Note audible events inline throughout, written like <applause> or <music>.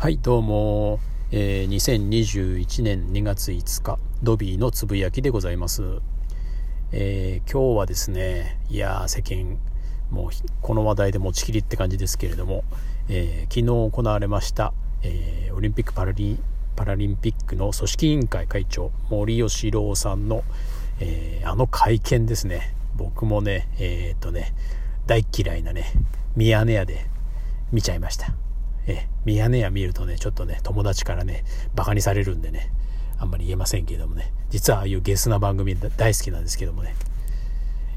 はいどうも、えー、2021年2月5日ドビーのつぶやきでございます、えー、今日はですねいや世間もうこの話題で持ちきりって感じですけれども、えー、昨日行われました、えオリンピックパラリパラリンピックの組織委員会会長森喜朗さんの、えあの会見ですね。僕もねえっとね大嫌いなねミヤネ屋で見ちゃいました。えミヤネ屋見るとね、ちょっとね、友達からね、バカにされるんでね、あんまり言えませんけどもね、実はああいうゲスな番組大好きなんですけどもね、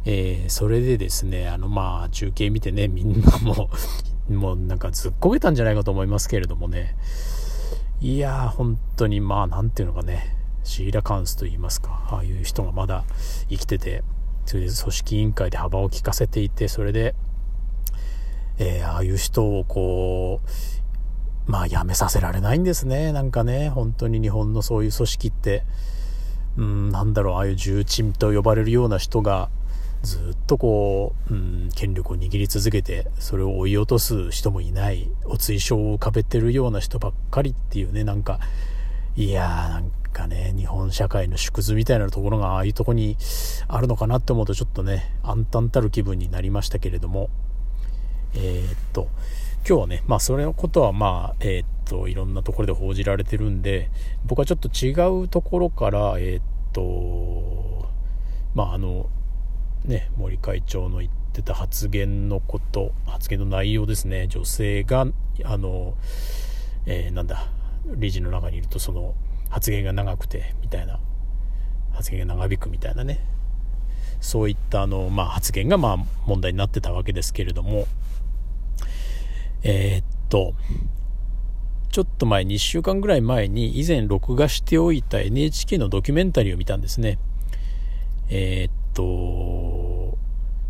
えー、それでですね、あの、まあ、中継見てね、みんなもう、<laughs> もうなんかずっこけたんじゃないかと思いますけれどもね、いやー、本当にまあ、なんていうのかね、シーラカンスと言いますか、ああいう人がまだ生きてて、それで組織委員会で幅を利かせていて、それで、えー、ああいう人をこう、まあ辞めさせられないんですね。なんかね、本当に日本のそういう組織って、うん、なんだろう、ああいう重鎮と呼ばれるような人が、ずっとこう、うん、権力を握り続けて、それを追い落とす人もいない、お追証を浮かべてるような人ばっかりっていうね、なんか、いやー、なんかね、日本社会の縮図みたいなところがああいうとこにあるのかなって思うとちょっとね、暗淡たる気分になりましたけれども、えー、っと、今日はね、まあそれのことはまあ、えー、っと、いろんなところで報じられてるんで、僕はちょっと違うところから、えー、っと、まああの、ね、森会長の言ってた発言のこと、発言の内容ですね、女性が、あの、えー、なんだ、理事の中にいるとその発言が長くて、みたいな、発言が長引くみたいなね、そういったあの、まあ、発言がまあ問題になってたわけですけれども、えー、っと、ちょっと前、2週間ぐらい前に以前録画しておいた NHK のドキュメンタリーを見たんですね。えー、っと、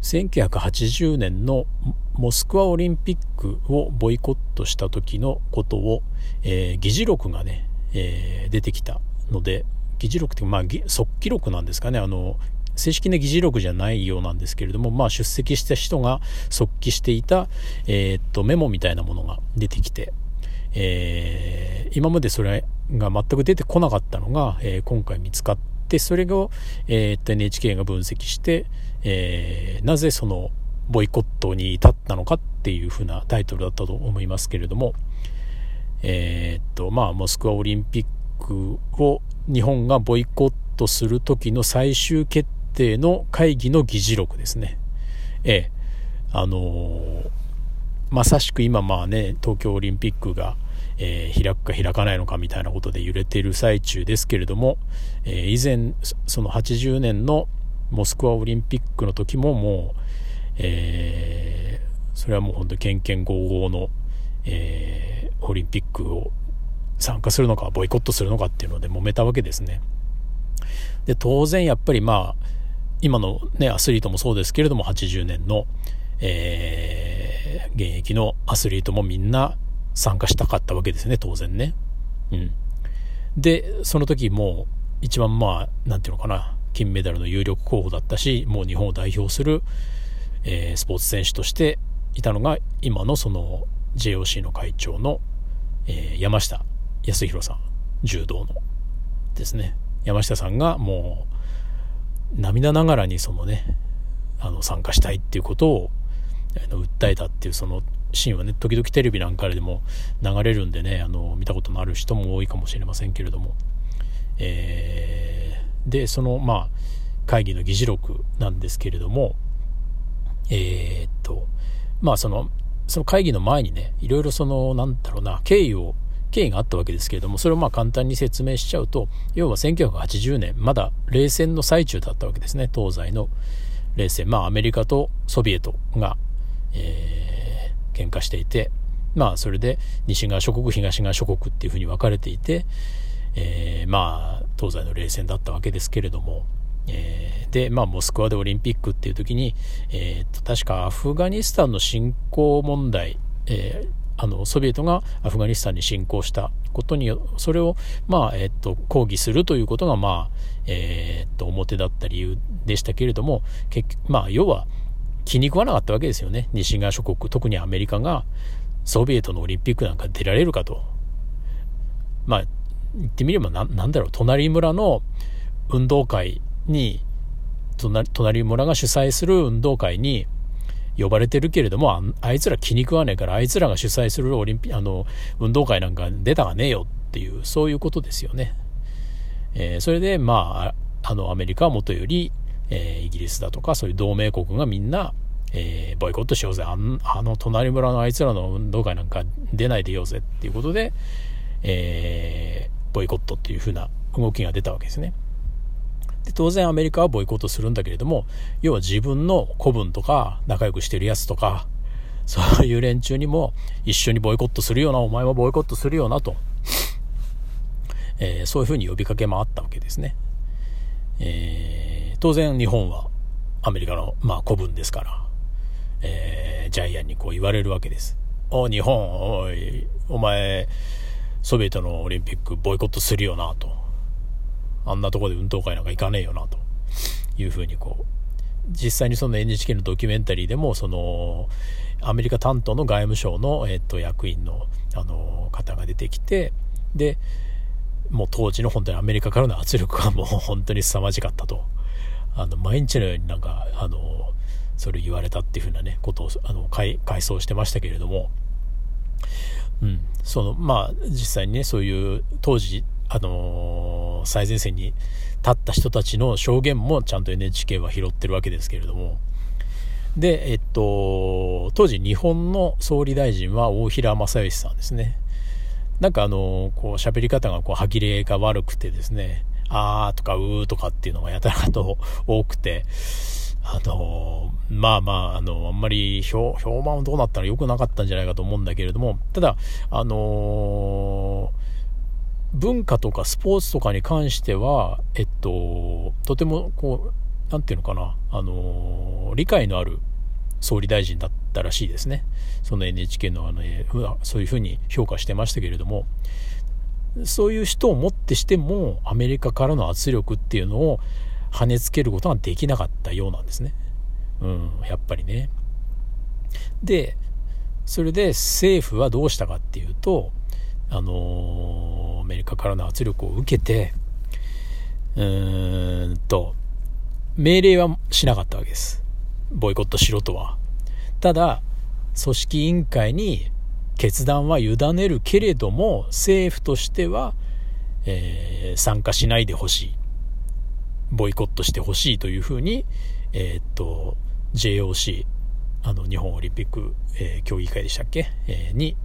1980年のモスクワオリンピックをボイコットした時のことを、えー、議事録がね、えー、出てきたので、議事録って、まあ、即記録なんですかね、あの、正式な議事録じゃないようなんですけれども、まあ、出席した人が即帰していた、えー、っとメモみたいなものが出てきて、えー、今までそれが全く出てこなかったのが、えー、今回見つかってそれを、えー、っと NHK が分析して、え、なぜそのボイコットに至ったのかっていうふうなタイトルだったと思いますけれども、え、っとまあ、モスクワオリンピックを日本がボイコットする時の最終決定の会議の議事録ですね。ええ、あのー、まさしく今まあね、東京オリンピックが、えー、開くか開かないのかみたいなことで揺れている最中ですけれども、えー、以前、その80年のモスクワオリンピックの時ももう、えー、それはもう本当にけんけんごうごうの、えー、オリンピックを参加するのかボイコットするのかっていうので揉めたわけですね。で当然やっぱりまあ今のね、アスリートもそうですけれども、80年の、えー、現役のアスリートもみんな参加したかったわけですね、当然ね。うん。で、その時も一番まあ、なんていうのかな、金メダルの有力候補だったし、もう日本を代表する、えー、スポーツ選手としていたのが、今のその JOC の会長の、えー、山下康弘さん、柔道のですね。山下さんがもう、涙ながらにそのねあの参加したいっていうことを訴えたっていうそのシーンはね時々テレビなんかでも流れるんでねあの見たことのある人も多いかもしれませんけれども、えー、でそのまあ会議の議事録なんですけれどもえー、っとまあそのその会議の前にねいろいろそのなんだろうな経緯を経緯があったわけですけれども、それをまあ簡単に説明しちゃうと、要は1980年、まだ冷戦の最中だったわけですね、東西の冷戦。まあアメリカとソビエトが、えー、喧嘩していて、まあそれで西側諸国、東側諸国っていうふうに分かれていて、えー、まあ東西の冷戦だったわけですけれども、えー、で、まあ、モスクワでオリンピックっていう時に、えー、確かアフガニスタンの侵攻問題、えー、あのソビエトがアフガニスタンに侵攻したことにそれを、まあえっと、抗議するということが、まあえっと表だった理由でしたけれども結まあ、要は気に食わなかったわけですよね。西側諸国特にアメリカがソビエトのオリンピックなんか出られるかと。まあ、言ってみればな、なんだろう、隣村の運動会に、隣村が主催する運動会に呼ばれてるけれども、あいつら気に食わねえから、あいつらが主催するオリンピあの、運動会なんか出たがねえよっていう、そういうことですよね。えー、それで、まあ、あの、アメリカはもとより、えー、イギリスだとか、そういう同盟国がみんな、えー、ボイコットしようぜああの隣村のあいつらの運動会なんか出ないでようぜっていうことで、えー、ボイコットっていう風な動きが出たわけですね。で当然アメリカはボイコットするんだけれども要は自分の子分とか仲良くしてるやつとかそういう連中にも一緒にボイコットするよなお前もボイコットするよなと、えー、そういうふうに呼びかけ回ったわけですね。えー、当然日本はアメリカの、まあ、子分ですからえー、ジャイアンにこう言われるわけです。お日本、おい、お前、ソビエトのオリンピックボイコットするよなと。あんなとこで運動会なんか行かねえよなと。いうふうにこう、実際にその NHK のドキュメンタリーでも、その、アメリカ担当の外務省の、えっと、役員の、あの、方が出てきて、で、もう当時の本当にアメリカからの圧力がもう <laughs> 本当に凄まじかったと。あの、毎日のようになんか、あの、それ言われたっていうふうなね、ことを、あの、回、回想してましたけれども、うん、その、まあ、実際にね、そういう当時、あのー、最前線に立った人たちの証言もちゃんと NHK は拾ってるわけですけれども、で、えっと、当時日本の総理大臣は大平正義さんですね。なんかあの、こう喋り方がこう歯切れが悪くてですね、あーとかうーとかっていうのがやたらと多くて、あの、まあまあ、あの、あんまり評、評判はどうなったら良くなかったんじゃないかと思うんだけれども、ただ、あのー、文化とかスポーツとかに関しては、えっと、とても、こう、なんていうのかな、あの、理解のある総理大臣だったらしいですね。その NHK のあの、そういうふうに評価してましたけれども、そういう人をもってしても、アメリカからの圧力っていうのを、跳ねつけることができなかったようなんですね。うん、やっぱりね。で、それで政府はどうしたかっていうと、あのー、アメリカからの圧力を受けて、うーんと、命令はしなかったわけです。ボイコットしろとは。ただ、組織委員会に決断は委ねるけれども、政府としては、えー、参加しないでほしい。ボイコットしてほしいというふうに、えー、っと、JOC、あの、日本オリンピック、えー、協議会でしたっけ、え、に、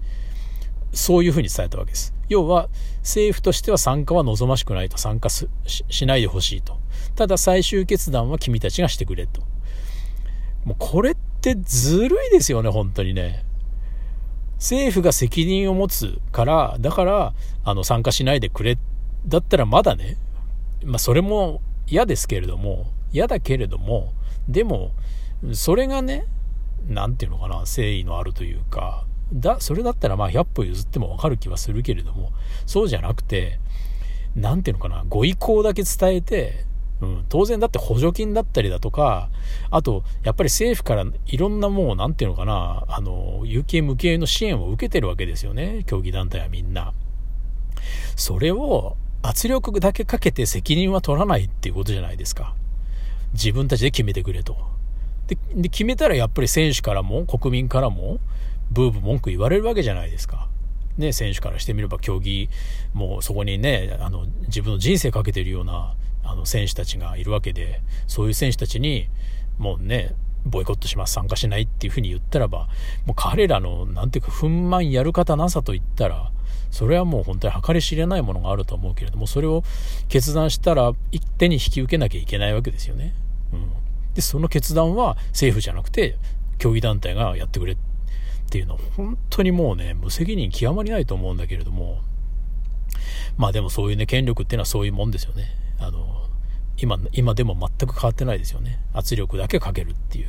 そういうふうに伝えたわけです。要は、政府としては参加は望ましくないと、参加ししないでほしいと。ただ最終決断は君たちがしてくれと。もうこれってずるいですよね、本当にね。政府が責任を持つから、だから、あの、参加しないでくれ。だったらまだね、まあ、それも嫌ですけれども、嫌だけれども、でも、それがね、なんていうのかな、誠意のあるというか、だ、それだったらまあ100歩譲ってもわかる気はするけれども、そうじゃなくて、なんていうのかな、ご意向だけ伝えて、うん、当然だって補助金だったりだとか、あと、やっぱり政府からいろんなもう、なんていうのかな、あの、有形無形の支援を受けてるわけですよね、競技団体はみんな。それを、圧力だけかけて責任は取らないっていうことじゃないですか。自分たちで決めてくれと。で、で決めたらやっぱり選手からも国民からもブーブー文句言われるわけじゃないですか。ね、選手からしてみれば競技、もうそこにね、あの、自分の人生かけてるような、あの、選手たちがいるわけで、そういう選手たちに、もうね、ボイコットします、参加しないっていうふうに言ったらば、もう彼らの、なんていうか、憤懣やる方なさと言ったら、それはもう本当に計り知れないものがあると思うけれども、それを決断したら一手に引き受けなきゃいけないわけですよね。うん。で、その決断は政府じゃなくて、競技団体がやってくれってていうのは本当にもうね、無責任極まりないと思うんだけれども、まあでもそういうね、権力っていうのはそういうもんですよね。あの、今、今でも全く変わってないですよね。圧力だけかけるっていう。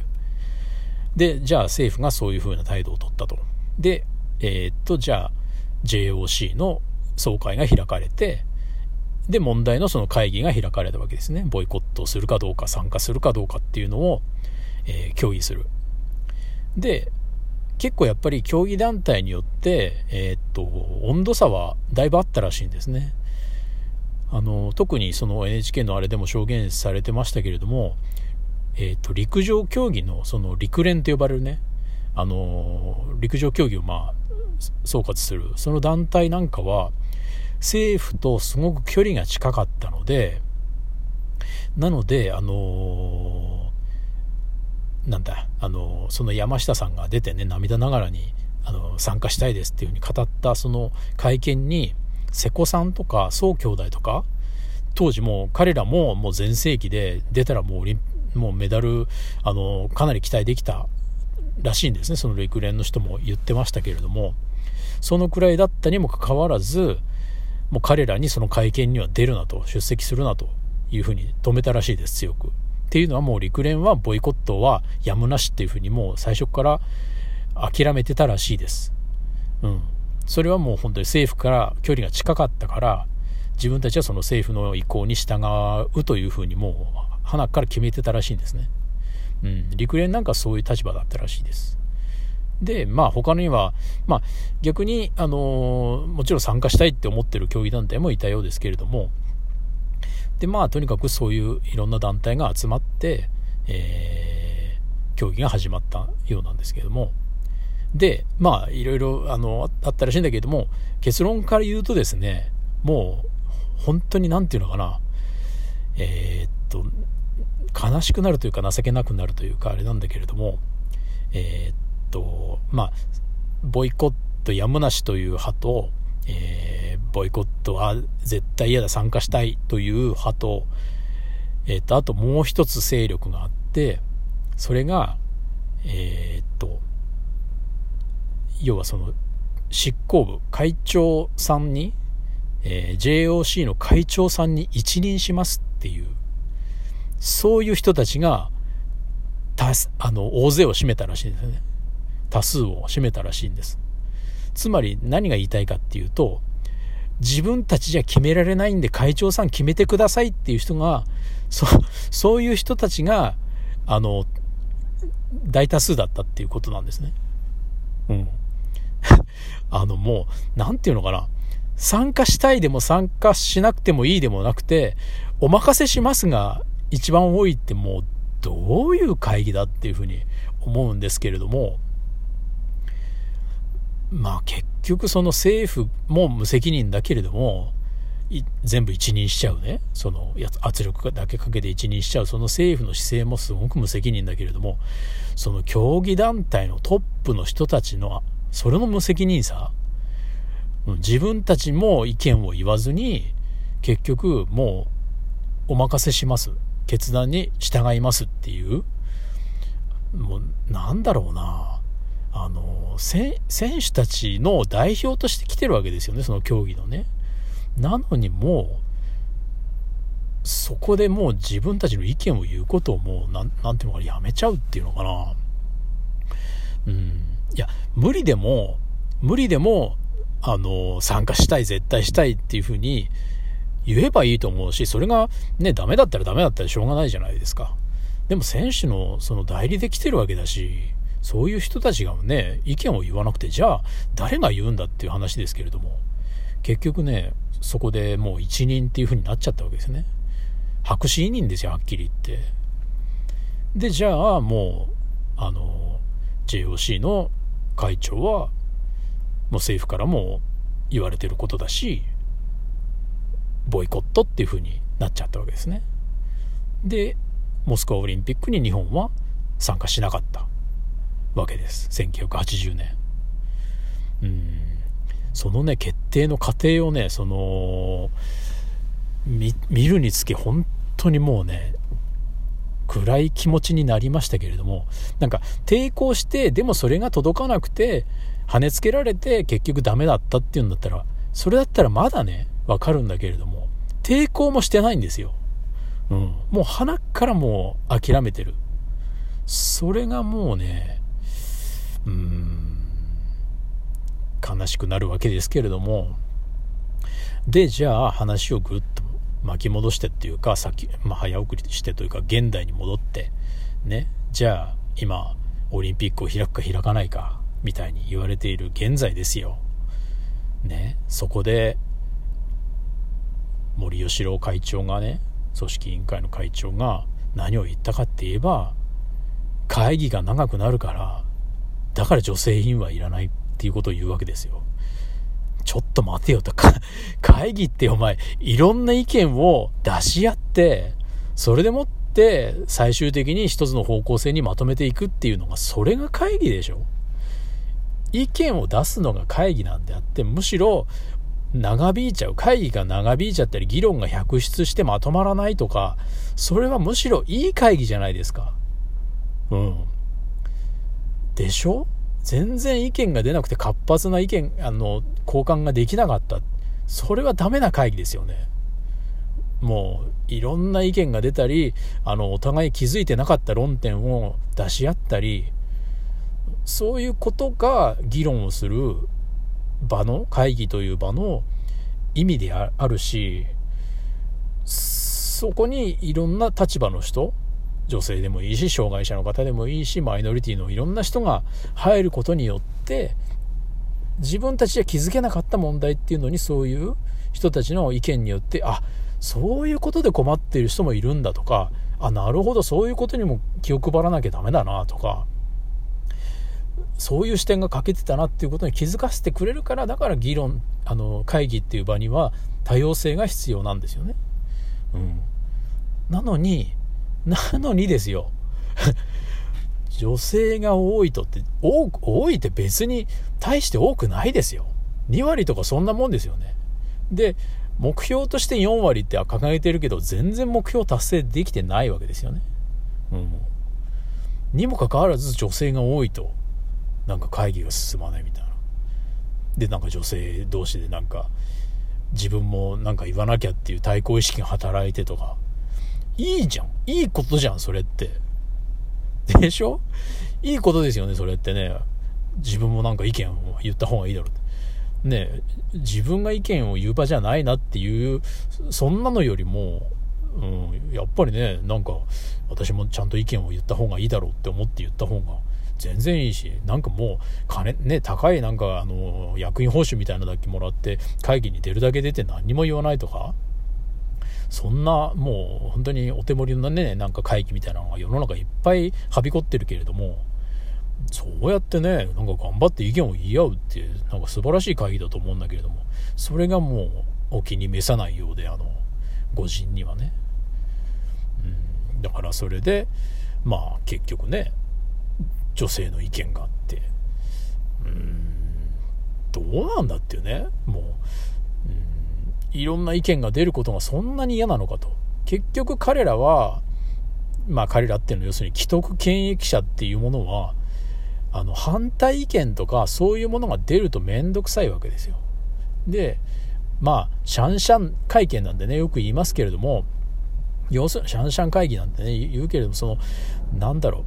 で、じゃあ政府がそういう風な態度を取ったと。で、えー、っと、じゃあ、JOC の総会が開かれて、で、問題のその会議が開かれたわけですね。ボイコットをするかどうか、参加するかどうかっていうのを、えー、協議する。で、結構やっぱり競技団体によって、えー、っと温度差はだいぶあったらしいんですね。あの特にその NHK のあれでも証言されてましたけれども、えーと、陸上競技のその陸連と呼ばれるねあの陸上競技をまあ総括するその団体なんかは政府とすごく距離が近かったのでなのであのなんだあのその山下さんが出てね涙ながらにあの参加したいですっていうふうに語ったその会見に瀬古さんとか宋兄弟とか当時も彼らももう全盛期で出たらもうもうメダルあのかなり期待できたらしいんですねその陸連の人も言ってましたけれどもそのくらいだったにもかかわらずもう彼らにその会見には出るなと出席するなというふうに止めたらしいです強く。っていうのはもう陸連はボイコットはやむなしっていうふうにもう最初から諦めてたらしいです。うん。それはもう本当に政府から距離が近かったから自分たちはその政府の意向に従うというふうにもう花から決めてたらしいんですね。うん。陸連なんかそういう立場だったらしいです。で、まあ他には、まあ逆に、あのもちろん参加したいって思ってる競技団体もいたようですけれども、で、まあとにかくそういういろんな団体が集まって、えー、競技が始まったようなんですけれども、で、まあいろいろあのあったらしいんだけれども、結論から言うとですね、もう本当に何て言うのかな、えー、っと、悲しくなるというか情けなくなるというかあれなんだけれども、えー、っと、まあ、ボイコットやむなしという派と、えー、ボイコットは絶対嫌だ参加したいという派と、え、っと、あともう一つ勢力があって、それが、えー、っと、要はその執行部、会長さんに、えー、JOC の会長さんに一任しますっていう、そういう人たちが、たあの、大勢を占めたらしいんですね。多数を占めたらしいんです。つまり何が言いたいかっていうと、自分たちじゃ決められないんで会長さん決めてくださいっていう人が、そそういう人たちが、あの、大多数だったっていうことなんですね。うん。<laughs> あのもう、なんていうのかな。参加したいでも参加しなくてもいいでもなくて、お任せしますが一番多いってもうどういう会議だっていうふうに思うんですけれども、まあ結局その政府も無責任だけれども、全部一任しちゃうね、その圧力だけかけて一任しちゃう、その政府の姿勢もすごく無責任だけれども、その競技団体のトップの人たちの、それの無責任さ、自分たちも意見を言わずに、結局もうお任せします、決断に従いますっていう、もうなんだろうな、あの選手たちの代表として来てるわけですよね、その競技のね。なのにもう、そこでもう自分たちの意見を言うことをもう、なん、ていうのかな、やめちゃうっていうのかな。うん。いや、無理でも、無理でも、あの、参加したい、絶対したいっていうふうに言えばいいと思うし、それがね、ダメだったらダメだったらしょうがないじゃないですか。でも選手のその代理で来てるわけだし、そういう人たちがね、意見を言わなくて、じゃあ誰が言うんだっていう話ですけれども、結局ね、そこでもう一任っていう風になっちゃったわけですね。白紙委任ですよ、はっきり言って。で、じゃあもう、あの、JOC の会長は、もう政府からも言われてることだし、ボイコットっていう風になっちゃったわけですね。で、モスクワオリンピックに日本は参加しなかった。わけです。1980年。うん。そのね決定の過程をねその見るにつけ本当にもうね暗い気持ちになりましたけれどもなんか抵抗してでもそれが届かなくて跳ねつけられて結局ダメだったっていうんだったらそれだったらまだねわかるんだけれども抵抗もしてないんですよ、うん、もう鼻からもう諦めてる。それがもうねうん。悲しくなるわけですけれども。でじゃあ話をぐっと巻き戻してっていうか先、まあ、早送りしてというか現代に戻ってね。じゃあ今オリンピックを開くか開かないかみたいに言われている現在ですよ。ね、そこで森喜朗会長がね組織委員会の会長が何を言ったかって言えば会議が長くなるからだから女性委員はいらないっていうことを言うわけですよ。ちょっと待てよとか、<laughs> 会議ってお前、いろんな意見を出し合って、それでもって最終的に一つの方向性にまとめていくっていうのが、それが会議でしょ意見を出すのが会議なんであって、むしろ長引いちゃう。会議が長引いちゃったり、議論が百出してまとまらないとか、それはむしろいい会議じゃないですか。うん。でしょ？全然意見が出なくて活発な意見、あの、交換ができなかった。それはダメな会議ですよね。もう、いろんな意見が出たり、あの、お互い気づいてなかった論点を出し合ったり、そういうことが議論をする場の、会議という場の意味であるし、そこにいろんな立場の人、女性でもいいし、障害者の方でもいいし、マイノリティのいろんな人が入ることによって、自分たちで気づけなかった問題っていうのにそういう人たちの意見によって、あ、そういうことで困っている人もいるんだとか、あ、なるほど、そういうことにも気を配らなきゃダメだなとか、そういう視点が欠けてたなっていうことに気づかせてくれるから、だから議論、あの、会議っていう場には多様性が必要なんですよね。うん。なのに、なのにですよ。<laughs> 女性が多いとって、多多いって別に大して多くないですよ。2割とかそんなもんですよね。で、目標として4割って掲げてるけど、全然目標達成できてないわけですよね。うん。にもかかわらず女性が多いと、なんか会議が進まないみたいな。で、なんか女性同士でなんか、自分もなんか言わなきゃっていう対抗意識が働いてとか、いいじゃん。いいことじゃん、それって。でしょ？いいことですよね、それってね。自分もなんか意見を言った方がいいだろうって。ね自分が意見を言う場じゃないなっていう、そんなのよりも、うん、やっぱりね、なんか、私もちゃんと意見を言った方がいいだろうって思って言った方が全然いいし、なんかもう、金、ね、高いなんか、あの、役員報酬みたいなだけもらって、会議に出るだけ出て何にも言わないとか、そんな、もう本当にお手盛りのね、なんか会議みたいなのが世の中いっぱいはびこってるけれども、そうやってね、なんか頑張って意見を言い合うっていう、なんか素晴らしい会議だと思うんだけれども、それがもうお気に召さないようで、あの、御人にはね。うん、だからそれで、まあ結局ね、女性の意見があって、うん、どうなんだっていうね、もう、いろんな意見が出ることがそんなに嫌なのかと。結局彼らは、まあ彼らっていうのは要するに既得権益者っていうものは、あの反対意見とかそういうものが出ると面倒くさいわけですよ。で、まあ、シャンシャン会見なんでね、よく言いますけれども、要するにシャンシャン会議なんてね、言うけれども、その、なんだろ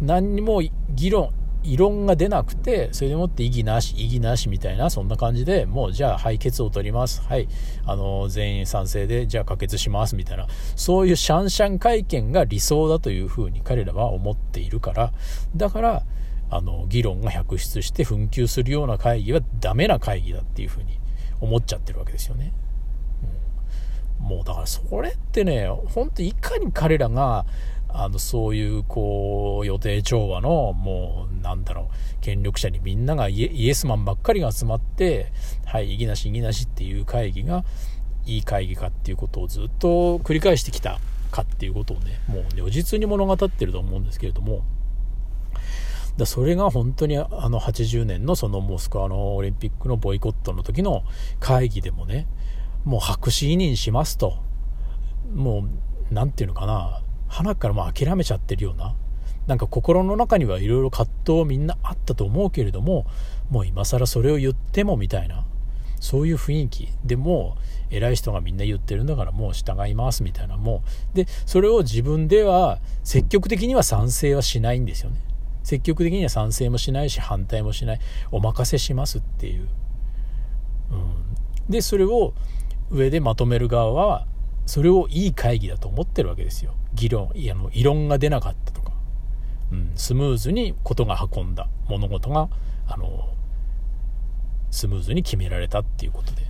う、何にも議論、異論が出なくて、それでもって異議なし、異議なしみたいな、そんな感じで、もうじゃあ、はい、決を取ります。はい、あの、全員賛成で、じゃあ可決します、みたいな、そういうシャンシャン会見が理想だというふうに彼らは思っているから、だから、あの、議論が百出して紛糾するような会議はダメな会議だっていうふうに思っちゃってるわけですよね。うん、もうだからそれってね、本当いかに彼らが、あの、そういう、こう、予定調和の、もう、なんだろう、権力者にみんながイエスマンばっかりが集まって、はい、意義なし、意義なしっていう会議が、いい会議かっていうことをずっと繰り返してきたかっていうことをね、もう如実に物語ってると思うんですけれども、だそれが本当にあの80年のそのモスクワのオリンピックのボイコットの時の会議でもね、もう白紙委任しますと、もう、なんていうのかな、花からもう諦めちゃってるような、なんか心の中にはいろいろ葛藤みんなあったと思うけれども、もう今更それを言ってもみたいな、そういう雰囲気でも偉い人がみんな言ってるんだからもう従いますみたいなもうでそれを自分では積極的には賛成はしないんですよね。積極的には賛成もしないし反対もしない。お任せしますっていう、うん、でそれを上でまとめる側はそれをいい会議だと思ってるわけですよ。議論いやの異論が出なかったとか。うん、スムーズにことが運んだ。物事があのスムーズに決められたっていうことで。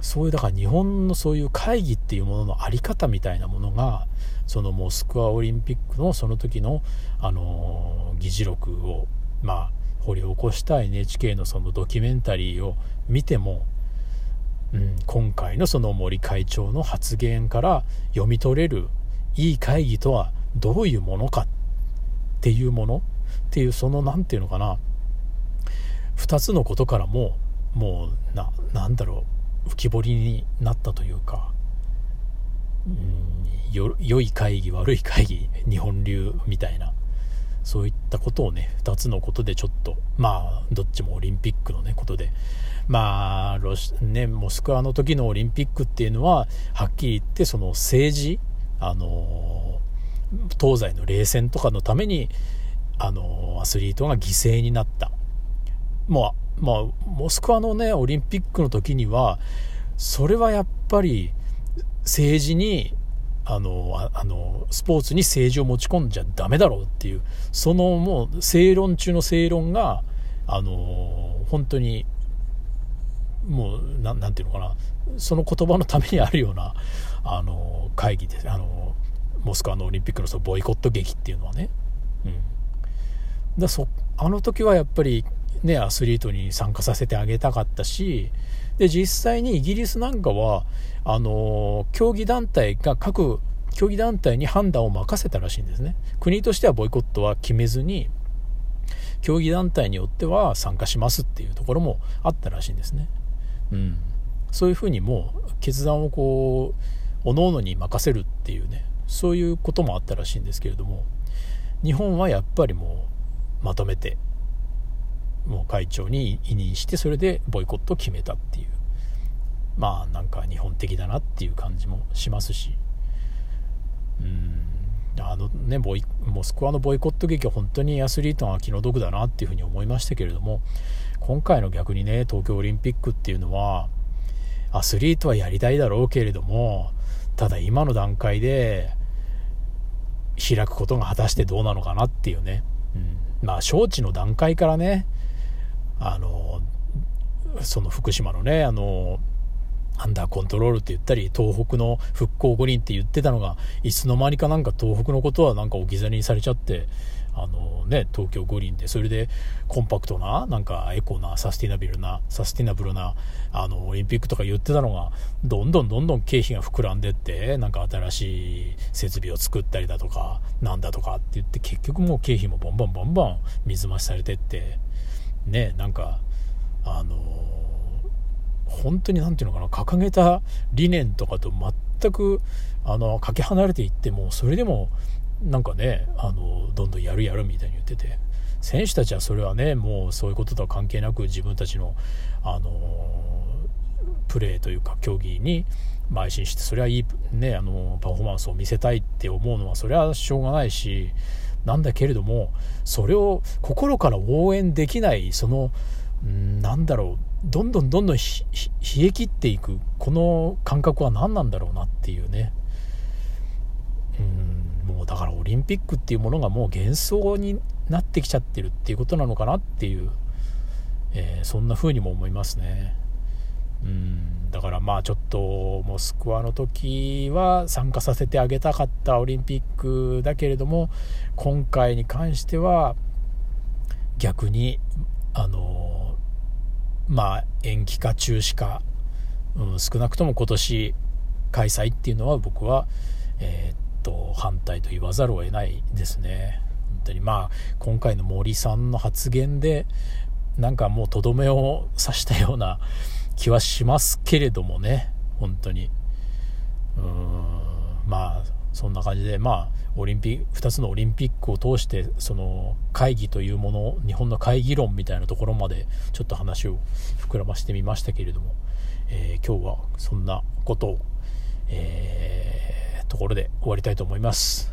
そういうだから日本のそういう会議っていうものの在り方みたいなものがそのモスクワオリンピックのその時の、あの議事録をまあ掘り起こした NHK のそのドキュメンタリーを見ても、うん、今回のその森会長の発言から読み取れるいい会議とはどういうものかっていうものっていうその何て言うのかな。2つのことからももうななんだろう。浮き彫りになったというか、うん、よ良い会議悪い会議日本流みたいな。そういったことをね2つのことでちょっとまあどっちもオリンピックのねことでまあロシ、ね、モスクワの時のオリンピックっていうのははっきり言ってその政治あの東西の冷戦とかのためにあのアスリートが犠牲になった。まあまあモスクワのねオリンピックの時にはそれはやっぱり政治にあのあのスポーツに政治を持ち込んじゃダメだろうっていうそのもう正論中の正論があの本当にもうななんていうのかな。その言葉のためにあるようなあの会議であのモスクワのオリンピックのそのボイコット劇っていうのはね、うん、だそあの時はやっぱりねアスリートに参加させてあげたかったしで実際にイギリスなんかはあの競技団体が各競技団体に判断を任せたらしいんですね。国としてはボイコットは決めずに競技団体によっては参加しますっていうところもあったらしいんですね。うん、そういうふうにもう決断をこう各々に任せるっていうね。そういうこともあったらしいんですけれども。日本はやっぱりもうまとめてもう会長に委任してそれでボイコットを決めたっていう。まあなんか日本的だなっていう感じもしますし。うん。あのねボイモスクワのボイコット劇は本当にアスリートが気の毒だなっていうふうに思いましたけれども。今回の逆にね東京オリンピックっていうのはアスリートはやりたいだろうけれどもただ今の段階で開くことが果たしてどうなのかなっていうね、うん、まあ招致の段階からねあのその福島のねあのアンダーコントロールって言ったり、東北の復興五輪って言ってたのが、いつの間にかなんか東北のことはなんか置き去りにされちゃって、あのね、東京五輪で、それでコンパクトな、なんかエコな、サスティナビルな、サスティナブルな、あの、オリンピックとか言ってたのが、どんどんどんどん経費が膨らんでって、なんか新しい設備を作ったりだとか、なんだとかって言って、結局もう経費もボンボンボンボン水増しされてって、ね、なんか、あの本当に何て言うのかな掲げた理念とかと全くあのかけ離れていってもそれでもなんかねあのどんどんやるやるみたいに言ってて。選手たちはそれはねもうそういうこととは関係なく自分たちのあのプレーというか競技に邁進してそれはいい、ね、あのパフォーマンスを見せたいって思うのはそれはしょうがないしなんだけれどもそれを心から応援できないそのなんだろうどんどんどんどん冷え切っていくこの感覚は何なんだろうなっていうね。うん。もうだからオリンピックっていうものがもう幻想になってきちゃってるっていうことなのかなっていう、えー、そんな風にも思いますね。うん。だからまあちょっとモスクワの時は参加させてあげたかったオリンピックだけれども今回に関しては逆にあのまあ延期か中止か、うん、少なくとも今年開催っていうのは僕は、えー、と反対と言わざるを得ないですね。本当にまあ今回の森さんの発言でなんかもうとどめを刺したような気はしますけれどもね。本当に。うん。まあそんな感じでまあオリンピック2つのオリンピックを通してその会議というもの日本の会議論みたいなところまでちょっと話を膨らましてみましたけれども、えー、今日はそんなことを、えー、ところで終わりたいと思います、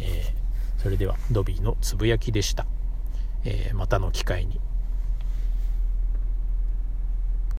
えー、それではドビーのつぶやきでした、えまたの機会に。